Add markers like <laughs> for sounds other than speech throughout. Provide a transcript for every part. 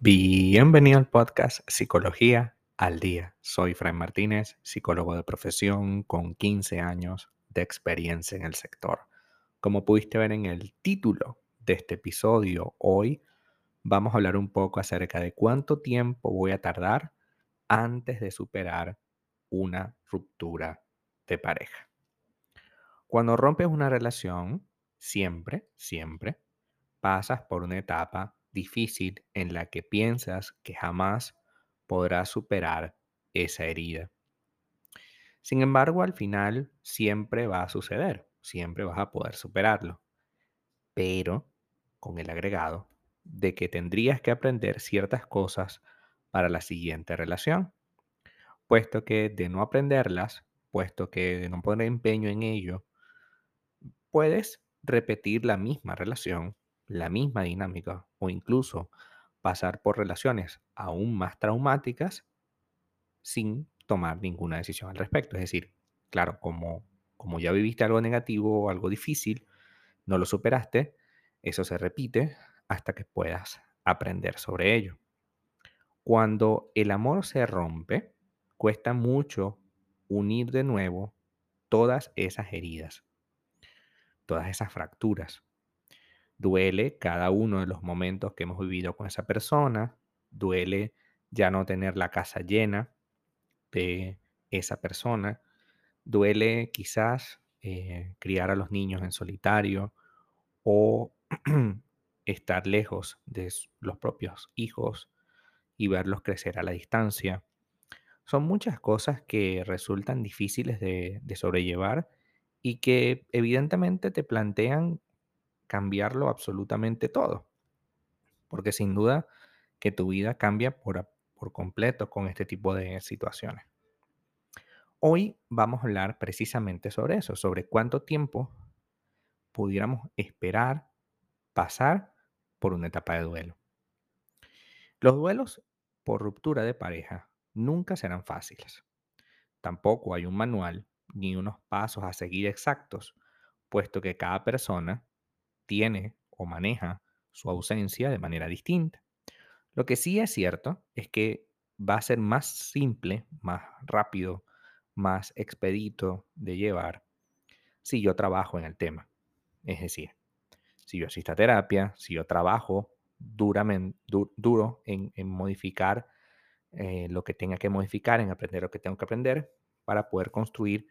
Bienvenido al podcast Psicología al Día. Soy Fray Martínez, psicólogo de profesión con 15 años de experiencia en el sector. Como pudiste ver en el título de este episodio, hoy vamos a hablar un poco acerca de cuánto tiempo voy a tardar antes de superar una ruptura de pareja. Cuando rompes una relación, siempre, siempre pasas por una etapa difícil en la que piensas que jamás podrás superar esa herida. Sin embargo, al final siempre va a suceder, siempre vas a poder superarlo, pero con el agregado de que tendrías que aprender ciertas cosas para la siguiente relación, puesto que de no aprenderlas, puesto que de no poner empeño en ello, puedes repetir la misma relación la misma dinámica o incluso pasar por relaciones aún más traumáticas sin tomar ninguna decisión al respecto. Es decir, claro, como, como ya viviste algo negativo o algo difícil, no lo superaste, eso se repite hasta que puedas aprender sobre ello. Cuando el amor se rompe, cuesta mucho unir de nuevo todas esas heridas, todas esas fracturas. Duele cada uno de los momentos que hemos vivido con esa persona. Duele ya no tener la casa llena de esa persona. Duele quizás eh, criar a los niños en solitario o <clears throat> estar lejos de los propios hijos y verlos crecer a la distancia. Son muchas cosas que resultan difíciles de sobrellevar y que evidentemente te plantean cambiarlo absolutamente todo. Porque sin duda que tu vida cambia por, por completo con este tipo de situaciones. Hoy vamos a hablar precisamente sobre eso, sobre cuánto tiempo pudiéramos esperar pasar por una etapa de duelo. Los duelos por ruptura de pareja nunca serán fáciles. Tampoco hay un manual ni unos pasos a seguir exactos, puesto que cada persona tiene o maneja su ausencia de manera distinta. Lo que sí es cierto es que va a ser más simple, más rápido, más expedito de llevar si yo trabajo en el tema. Es decir, si yo asisto a terapia, si yo trabajo duramente, duro en, modificar eh, lo que tenga que modificar, en aprender lo que tengo que aprender para poder construir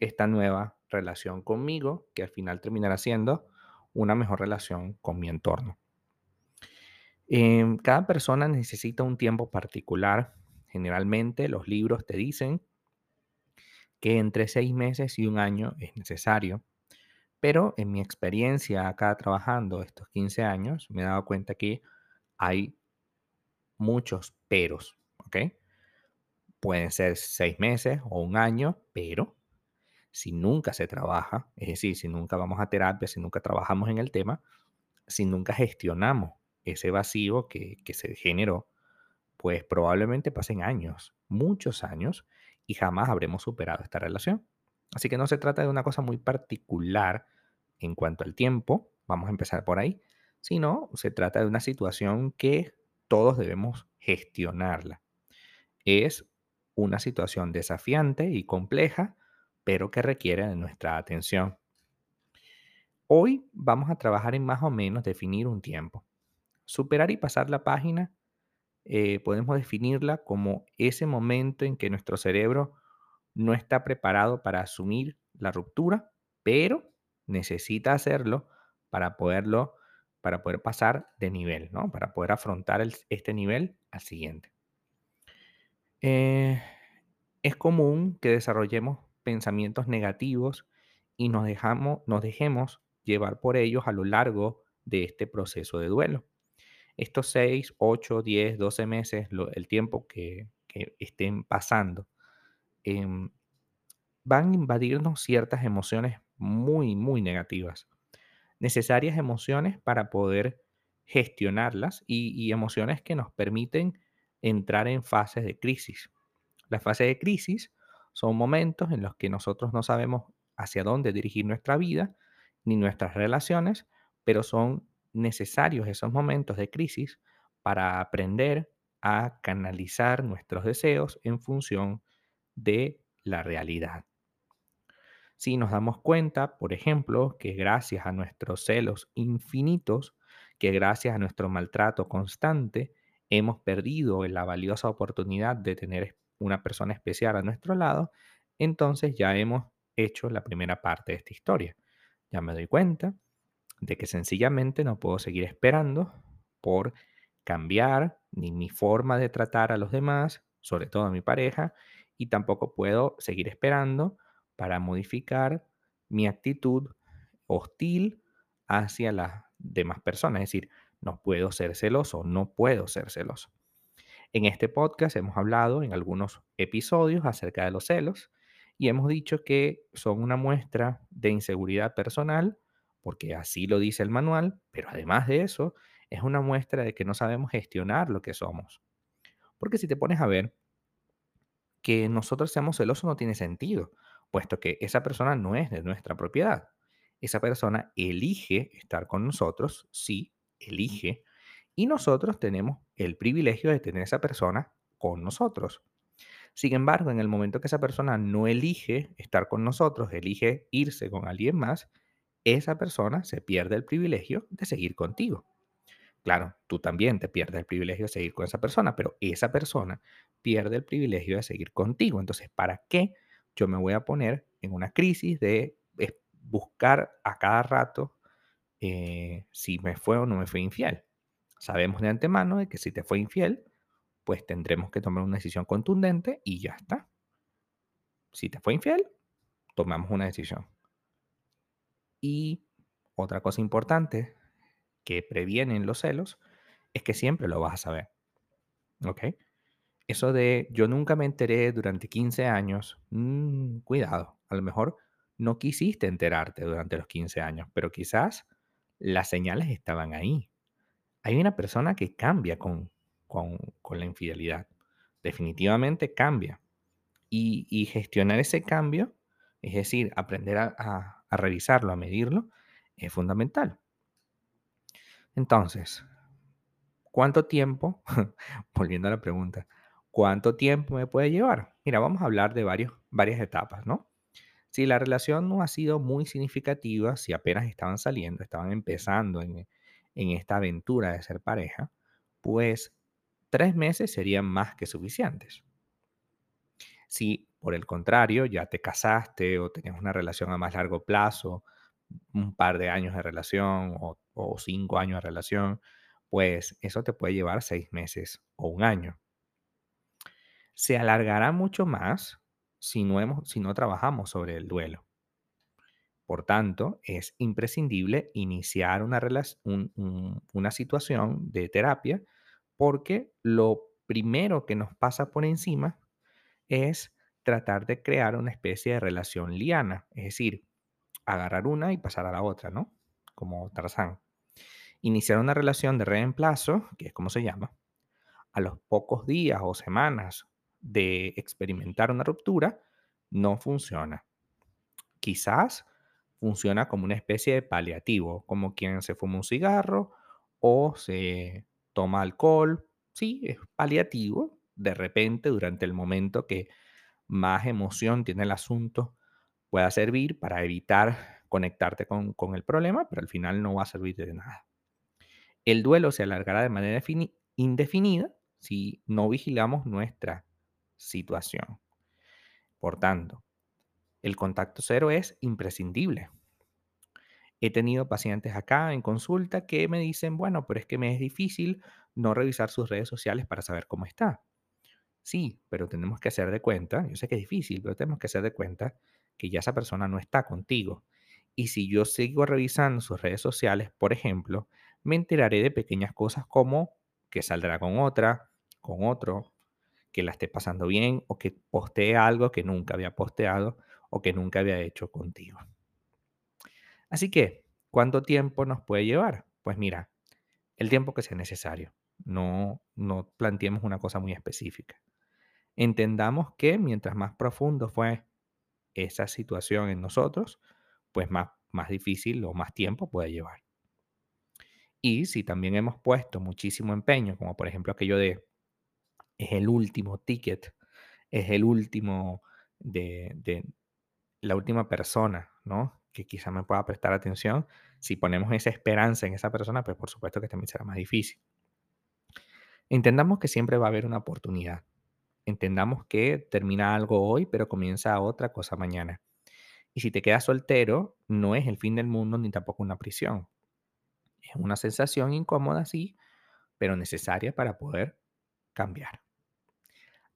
esta nueva relación conmigo que al final terminará siendo una mejor relación con mi entorno. Em, cada persona necesita un tiempo particular. Generalmente los libros te dicen que entre seis meses y un año es necesario. Pero en mi experiencia acá trabajando estos 15 años, me he dado cuenta que hay muchos peros, ¿ok? Pueden ser seis meses o un año, pero si nunca se trabaja, es decir, si nunca vamos a terapia, si nunca trabajamos en el tema, si nunca gestionamos ese vacío que, se generó, pues probablemente pasen años, muchos años, y jamás habremos superado esta relación. Así que no se trata de una cosa muy particular en cuanto al tiempo, vamos a empezar por ahí, sino se trata de una situación que todos debemos gestionarla. Es una situación desafiante y compleja pero que requiere de nuestra atención. Hoy vamos a trabajar en más o menos definir un tiempo. Superar y pasar la página eh, podemos definirla como ese momento en que nuestro cerebro no está preparado para asumir la ruptura, pero necesita hacerlo para poderlo, para poder pasar de nivel, ¿no? Para poder afrontar este nivel al siguiente. Eh, es común que desarrollemos pensamientos negativos y nos, dejamos, nos dejemos llevar por ellos a lo largo de este proceso de duelo. Estos 6, 8, 10, 12 meses, el tiempo que, estén pasando, em, van a invadirnos ciertas emociones muy, muy negativas. Necesarias emociones para poder gestionarlas y, y emociones que nos permiten entrar en fases de crisis. La fase de crisis son momentos en los que nosotros no sabemos hacia dónde dirigir nuestra vida ni nuestras relaciones, pero son necesarios esos momentos de crisis para aprender a canalizar nuestros deseos en función de la realidad. Si nos damos cuenta, por ejemplo, que gracias a nuestros celos infinitos, que gracias a nuestro maltrato constante, hemos perdido la valiosa oportunidad de tener una persona especial a nuestro lado, entonces ya hemos hecho la primera parte de esta historia. Ya me doy cuenta de que sencillamente no puedo seguir esperando por cambiar ni mi forma de tratar a los demás, sobre todo a mi pareja, y tampoco puedo seguir esperando para modificar mi actitud hostil hacia las demás personas. Es decir, no puedo ser celoso, no puedo ser celoso. En este podcast hemos hablado en algunos episodios acerca de los celos y hemos dicho que son una muestra de inseguridad personal, porque así lo dice el manual, pero además de eso, es una muestra de que no sabemos gestionar lo que somos. Porque si te pones a ver, que nosotros seamos celosos no tiene sentido, puesto que esa persona no es de nuestra propiedad. Esa persona elige estar con nosotros, sí, elige, y nosotros tenemos el privilegio de tener esa persona con nosotros. Sin embargo, en el momento que esa persona no elige estar con nosotros, elige irse con alguien más, esa persona se pierde el privilegio de seguir contigo. Claro, tú también te pierdes el privilegio de seguir con esa persona, pero esa persona pierde el privilegio de seguir contigo. Entonces, ¿para qué yo me voy a poner en una crisis de buscar a cada rato eh, si me fue o no me fue infiel? Sabemos de antemano de que si te fue infiel, pues tendremos que tomar una decisión contundente y ya está. Si te fue infiel, tomamos una decisión. Y otra cosa importante que previenen los celos es que siempre lo vas a saber. ¿Ok? Eso de yo nunca me enteré durante 15 años, mm, cuidado, a lo mejor no quisiste enterarte durante los 15 años, pero quizás las señales estaban ahí. Hay una persona que cambia con, con, la infidelidad. Definitivamente cambia. Y, gestionar ese cambio, es decir, aprender a revisarlo, a medirlo, es fundamental. Entonces, ¿cuánto tiempo? <laughs> Volviendo a la pregunta, ¿cuánto tiempo me puede llevar? Mira, vamos a hablar de varios, varias etapas, ¿no? Si la relación no ha sido muy significativa, si apenas estaban saliendo, estaban empezando en, en esta aventura de ser pareja, pues tres meses serían más que suficientes. Si por el contrario ya te casaste o tenías una relación a más largo plazo, un par de años de relación o, cinco años de relación, pues eso te puede llevar seis meses o un año. Se alargará mucho más si no, hemos, si no trabajamos sobre el duelo. Por tanto, es imprescindible iniciar una, una situación de terapia porque lo primero que nos pasa por encima es tratar de crear una especie de relación liana, es decir, agarrar una y pasar a la otra, ¿no? Como Tarzán. Iniciar una relación de reemplazo, que es como se llama, a los pocos días o semanas de experimentar una ruptura, no funciona. Quizás funciona como una especie de paliativo, como quien se fuma un cigarro o se toma alcohol. Sí, es paliativo. De repente, durante el momento que más emoción tiene el asunto, pueda servir para evitar conectarte con, el problema, pero al final no va a servir de nada. El duelo se alargará de manera indefinida si no vigilamos nuestra situación. Por tanto, el contacto cero es imprescindible. He tenido pacientes acá en consulta que me dicen, bueno, pero es que me es difícil no revisar sus redes sociales para saber cómo está. Sí, pero tenemos que hacer de cuenta, yo sé que es difícil, pero tenemos que hacer de cuenta que ya esa persona no está contigo. Y si yo sigo revisando sus redes sociales, por ejemplo, me enteraré de pequeñas cosas como que saldrá con otra, con otro, que la esté pasando bien o que postee algo que nunca había posteado o que nunca había hecho contigo. Así que, ¿cuánto tiempo nos puede llevar? Pues mira, el tiempo que sea necesario. No, no planteemos una cosa muy específica. Entendamos que mientras más profundo fue esa situación en nosotros, pues más, más difícil o más tiempo puede llevar. Y si también hemos puesto muchísimo empeño, como por ejemplo aquello de es el último ticket, es el último de, de la última persona, ¿no? Que quizá me pueda prestar atención. Si ponemos esa esperanza en esa persona, pues por supuesto que también será más difícil. Entendamos que siempre va a haber una oportunidad. Entendamos que termina algo hoy, pero comienza otra cosa mañana. Y si te quedas soltero, no es el fin del mundo ni tampoco una prisión. Es una sensación incómoda, sí, pero necesaria para poder cambiar.